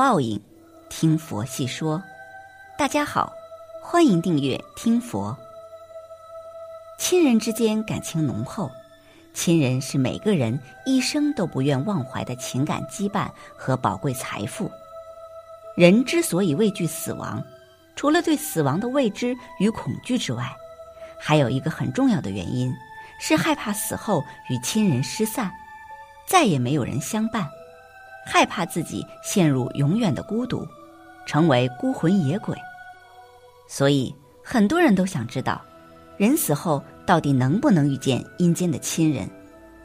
报应，听佛细说。大家好，欢迎订阅听佛。亲人之间感情浓厚，亲人是每个人一生都不愿忘怀的情感羁绊和宝贵财富。人之所以畏惧死亡，除了对死亡的未知与恐惧之外，还有一个很重要的原因，是害怕死后与亲人失散，再也没有人相伴。害怕自己陷入永远的孤独，成为孤魂野鬼。所以很多人都想知道，人死后到底能不能遇见阴间的亲人？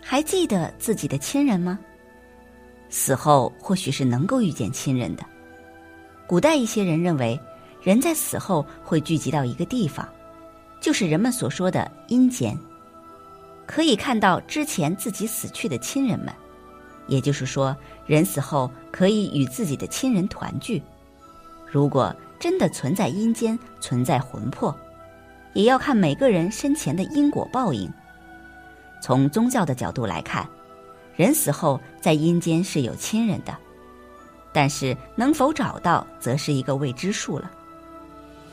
还记得自己的亲人吗？死后或许是能够遇见亲人的。古代一些人认为，人在死后会聚集到一个地方，就是人们所说的阴间，可以看到之前自己死去的亲人们。也就是说，人死后可以与自己的亲人团聚。如果真的存在阴间，存在魂魄，也要看每个人生前的因果报应。从宗教的角度来看，人死后在阴间是有亲人的，但是能否找到，则是一个未知数了。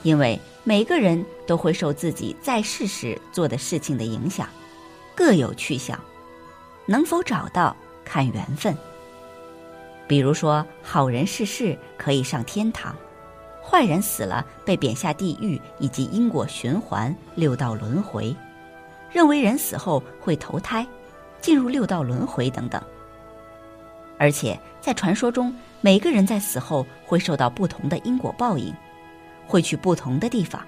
因为每个人都会受自己在世时做的事情的影响，各有去向，能否找到？看缘分。比如说，好人逝世可以上天堂，坏人死了被贬下地狱，以及因果循环、六道轮回。认为人死后会投胎，进入六道轮回等等。而且在传说中，每个人在死后会受到不同的因果报应，会去不同的地方，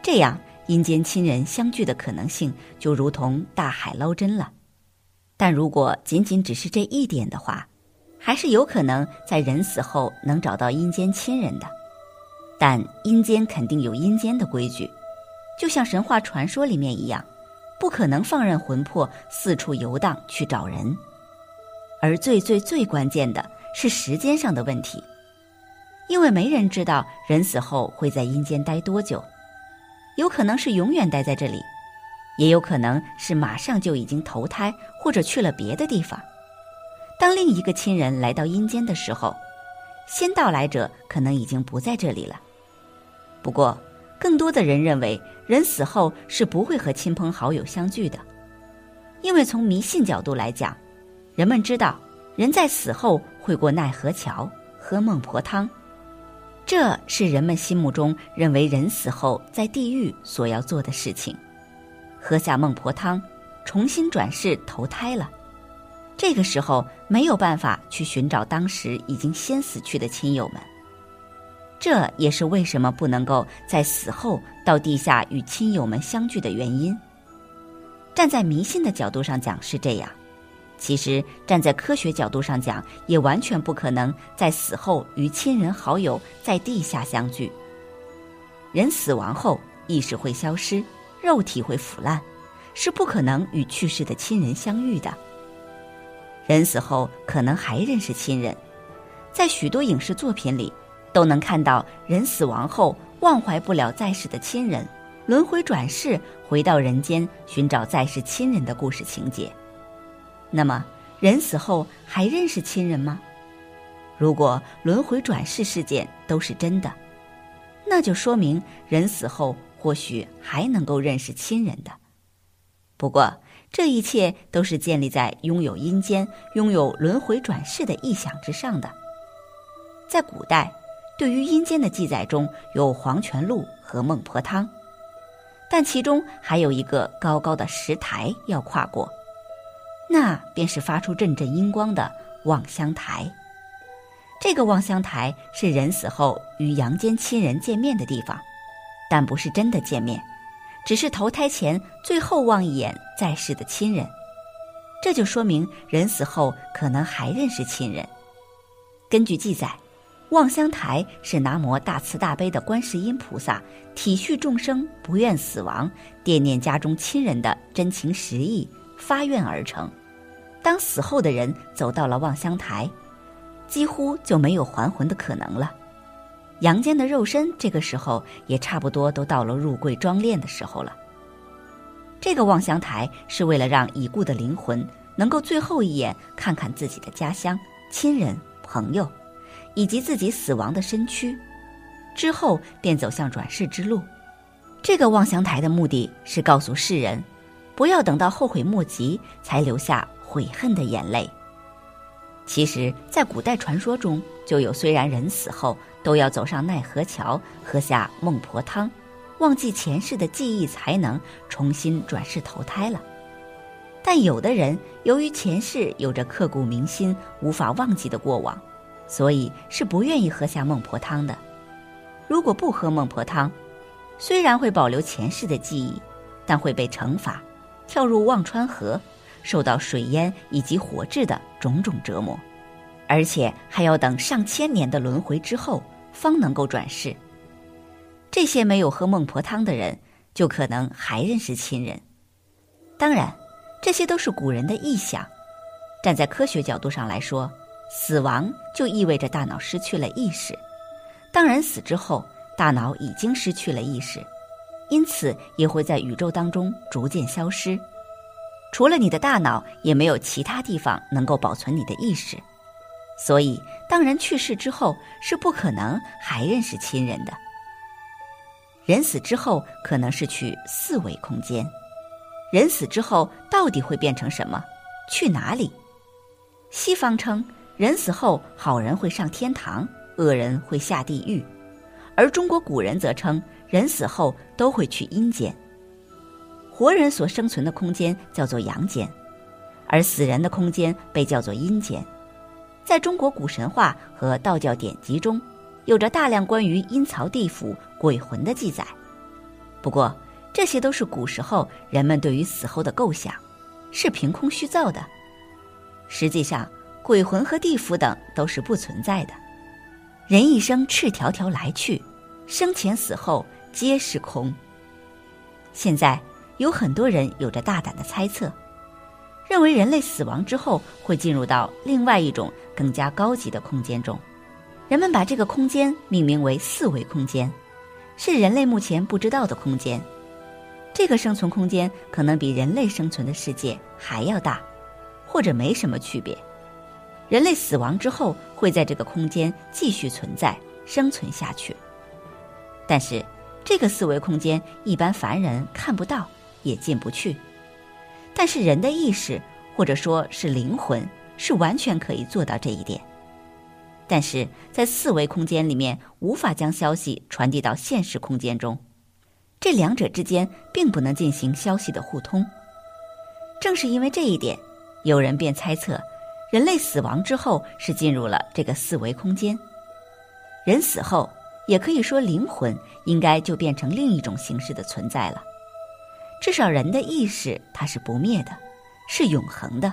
这样阴间亲人相聚的可能性就如同大海捞针了。但如果仅仅只是这一点的话，还是有可能在人死后能找到阴间亲人的。但阴间肯定有阴间的规矩，就像神话传说里面一样，不可能放任魂魄四处游荡去找人。而最最最关键的是时间上的问题，因为没人知道人死后会在阴间待多久，有可能是永远待在这里。也有可能是马上就已经投胎，或者去了别的地方。当另一个亲人来到阴间的时候，先到来者可能已经不在这里了。不过，更多的人认为，人死后是不会和亲朋好友相聚的，因为从迷信角度来讲，人们知道人在死后会过奈何桥、喝孟婆汤，这是人们心目中认为人死后在地狱所要做的事情。喝下孟婆汤，重新转世投胎了。这个时候没有办法去寻找当时已经先死去的亲友们，这也是为什么不能够在死后到地下与亲友们相聚的原因。站在迷信的角度上讲是这样，其实站在科学角度上讲，也完全不可能在死后与亲人好友在地下相聚。人死亡后意识会消失。肉体会腐烂，是不可能与去世的亲人相遇的。人死后可能还认识亲人，在许多影视作品里都能看到人死亡后忘怀不了在世的亲人，轮回转世回到人间寻找在世亲人的故事情节。那么，人死后还认识亲人吗？如果轮回转世事件都是真的，那就说明人死后。或许还能够认识亲人的，不过这一切都是建立在拥有阴间、拥有轮回转世的臆想之上的。在古代，对于阴间的记载中有黄泉路和孟婆汤，但其中还有一个高高的石台要跨过，那便是发出阵阵阴光的望乡台。这个望乡台是人死后与阳间亲人见面的地方。但不是真的见面，只是投胎前最后望一眼在世的亲人，这就说明人死后可能还认识亲人。根据记载，望乡台是南无大慈大悲的观世音菩萨体恤众生不愿死亡、惦念家中亲人的真情实意发愿而成。当死后的人走到了望乡台，几乎就没有还魂的可能了。阳间的肉身，这个时候也差不多都到了入柜装殓的时候了。这个望乡台是为了让已故的灵魂能够最后一眼看看自己的家乡、亲人、朋友，以及自己死亡的身躯，之后便走向转世之路。这个望乡台的目的是告诉世人，不要等到后悔莫及才流下悔恨的眼泪。其实，在古代传说中就有，虽然人死后都要走上奈何桥，喝下孟婆汤，忘记前世的记忆才能重新转世投胎了。但有的人由于前世有着刻骨铭心、无法忘记的过往，所以是不愿意喝下孟婆汤的。如果不喝孟婆汤，虽然会保留前世的记忆，但会被惩罚，跳入忘川河，受到水淹以及火炙的种种折磨，而且还要等上千年的轮回之后方能够转世。这些没有喝孟婆汤的人，就可能还认识亲人。当然，这些都是古人的臆想。站在科学角度上来说，死亡就意味着大脑失去了意识。当人死之后。大脑已经失去了意识，因此也会在宇宙当中逐渐消失。除了你的大脑，也没有其他地方能够保存你的意识。所以，当人去世之后，是不可能还认识亲人的。人死之后，可能是去四维空间。人死之后，到底会变成什么？去哪里？西方称，人死后，好人会上天堂，恶人会下地狱。而中国古人则称，人死后都会去阴间。活人所生存的空间叫做阳间，而死人的空间被叫做阴间。在中国古神话和道教典籍中，有着大量关于阴曹地府、鬼魂的记载。不过，这些都是古时候人们对于死后的构想，是凭空虚造的。实际上，鬼魂和地府等都是不存在的。人一生赤条条来去。生前死后皆是空。现在有很多人有着大胆的猜测，认为人类死亡之后会进入到另外一种更加高级的空间中。人们把这个空间命名为四维空间，是人类目前不知道的空间。这个生存空间可能比人类生存的世界还要大，或者没什么区别。人类死亡之后会在这个空间继续存在、生存下去。但是，这个四维空间一般凡人看不到，也进不去。但是人的意识，或者说是灵魂，是完全可以做到这一点。但是在四维空间里面，无法将消息传递到现实空间中，这两者之间并不能进行消息的互通。正是因为这一点，有人便猜测，人类死亡之后是进入了这个四维空间。人死后。也可以说，灵魂应该就变成另一种形式的存在了。至少人的意识它是不灭的，是永恒的。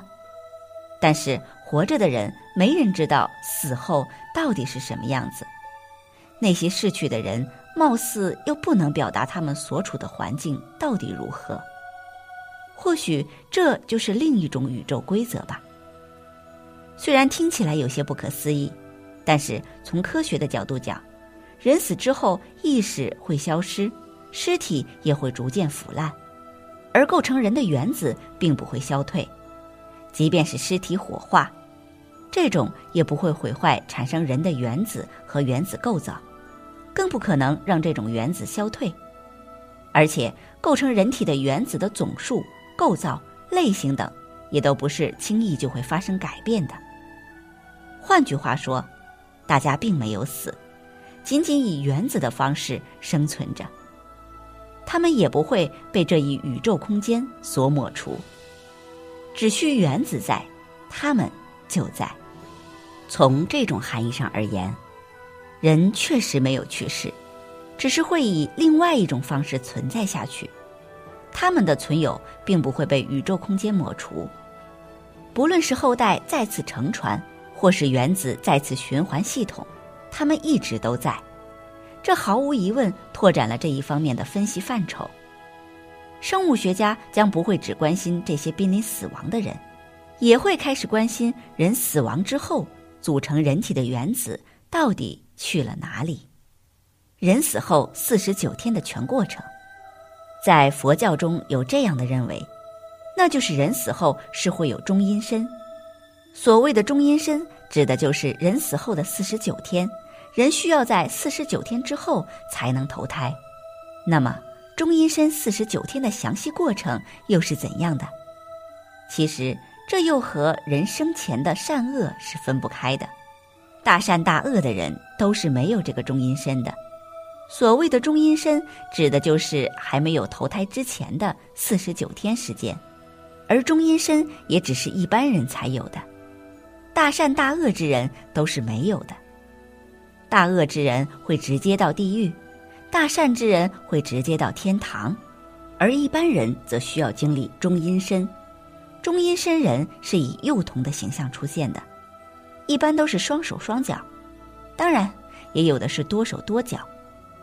但是活着的人没人知道死后到底是什么样子。那些逝去的人貌似又不能表达他们所处的环境到底如何。或许这就是另一种宇宙规则吧。虽然听起来有些不可思议，但是从科学的角度讲。人死之后，意识会消失，尸体也会逐渐腐烂，而构成人的原子并不会消退。即便是尸体火化，这种也不会毁坏产生人的原子和原子构造，更不可能让这种原子消退。而且，构成人体的原子的总数、构造、类型等，也都不是轻易就会发生改变的。换句话说，大家并没有死。仅仅以原子的方式生存着，它们也不会被这一宇宙空间所抹除。只需原子在，它们就在。从这种含义上而言，人确实没有去世，只是会以另外一种方式存在下去。他们的存有并不会被宇宙空间抹除。不论是后代再次乘船，或是原子再次循环系统。他们一直都在，这毫无疑问拓展了这一方面的分析范畴。生物学家将不会只关心这些濒临死亡的人，也会开始关心人死亡之后组成人体的原子到底去了哪里。人死后四十九天的全过程，在佛教中有这样的认为，那就是人死后是会有中阴身。所谓的中阴身。指的就是人死后的四十九天，人需要在四十九天之后才能投胎。那么，中阴身四十九天的详细过程又是怎样的？其实，这又和人生前的善恶是分不开的。大善大恶的人都是没有这个中阴身的。所谓的中阴身，指的就是还没有投胎之前的四十九天时间，而中阴身也只是一般人才有的。大善大恶之人都是没有的。大恶之人会直接到地狱，大善之人会直接到天堂，而一般人则需要经历中阴身。中阴身人是以幼童的形象出现的，一般都是双手双脚，当然也有的是多手多脚，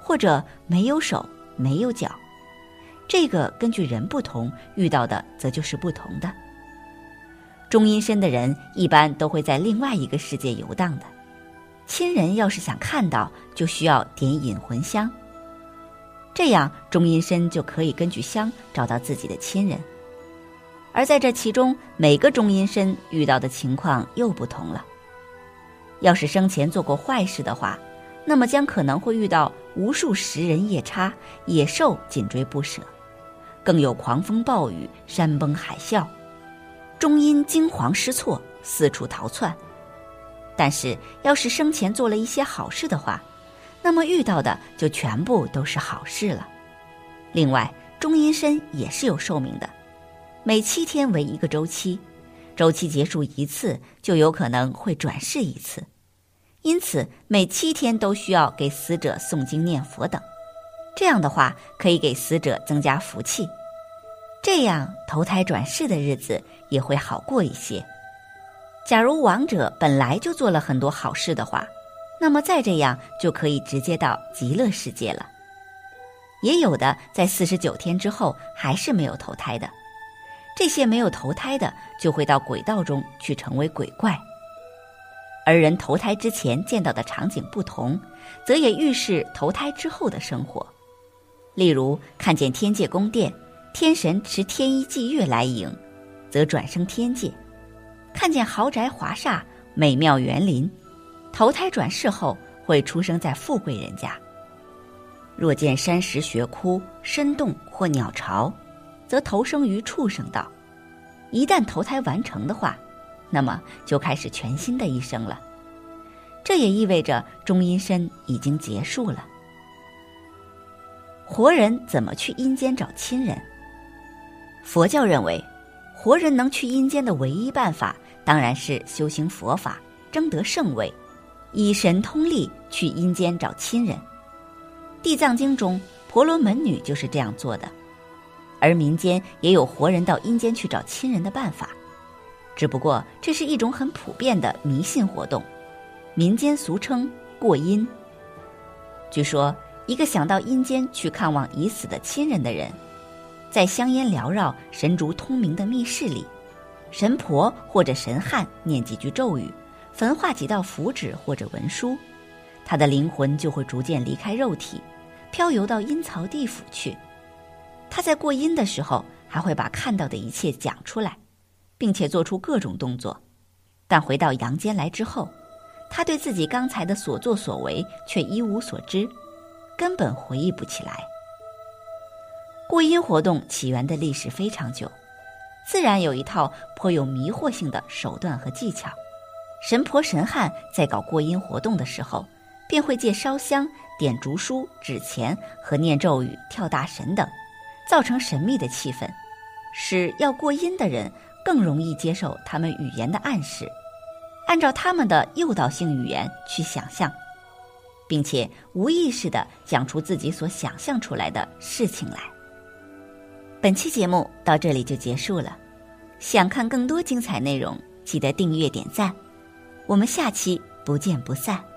或者没有手没有脚，这个根据人不同遇到的则就是不同的。中阴身的人一般都会在另外一个世界游荡的，亲人要是想看到，就需要点引魂香，这样中阴身就可以根据香找到自己的亲人。而在这其中，每个中阴身遇到的情况又不同了。要是生前做过坏事的话，那么将可能会遇到无数食人夜叉、野兽紧追不舍，更有狂风暴雨、山崩海啸，中阴惊惶失措，四处逃窜。但是，要是生前做了一些好事的话，那么遇到的就全部都是好事了。另外，中阴身也是有寿命的。每七天为一个周期，周期结束一次，就有可能会转世一次，因此每七天都需要给死者诵经念佛等。这样的话，可以给死者增加福气，这样投胎转世的日子也会好过一些。假如亡者本来就做了很多好事的话，那么再这样就可以直接到极乐世界了。也有的在四十九天之后还是没有投胎的。这些没有投胎的，就会到鬼道中去成为鬼怪。而人投胎之前见到的场景不同，则也预示投胎之后的生活。例如，看见天界宫殿，天神持天衣祭月来迎，则转生天界；看见豪宅华厦、美妙园林，投胎转世后会出生在富贵人家。若见山石穴窟、深洞或鸟巢。则投生于畜生道，一旦投胎完成的话，那么就开始全新的一生了。这也意味着中阴身已经结束了。活人怎么去阴间找亲人？佛教认为，活人能去阴间的唯一办法，当然是修行佛法，争得圣位，以神通力去阴间找亲人。地藏经中，婆罗门女就是这样做的。而民间也有活人到阴间去找亲人的办法，只不过这是一种很普遍的迷信活动，民间俗称过阴。据说，一个想到阴间去看望已死的亲人的人，在香烟缭绕、神烛通明的密室里，神婆或者神汉念几句咒语，焚化几道符纸或者文书，他的灵魂就会逐渐离开肉体，飘游到阴曹地府去。他在过阴的时候，还会把看到的一切讲出来，并且做出各种动作，但回到阳间来之后，他对自己刚才的所作所为却一无所知，根本回忆不起来。过阴活动起源的历史非常久，自然有一套颇有迷惑性的手段和技巧。神婆神汉在搞过阴活动的时候，便会借烧香、点烛书、纸钱和念咒语、跳大神等。造成神秘的气氛，使要过阴的人更容易接受他们语言的暗示，按照他们的诱导性语言去想象，并且无意识的讲出自己所想象出来的事情来。本期节目到这里就结束了，想看更多精彩内容，记得订阅点赞，我们下期不见不散。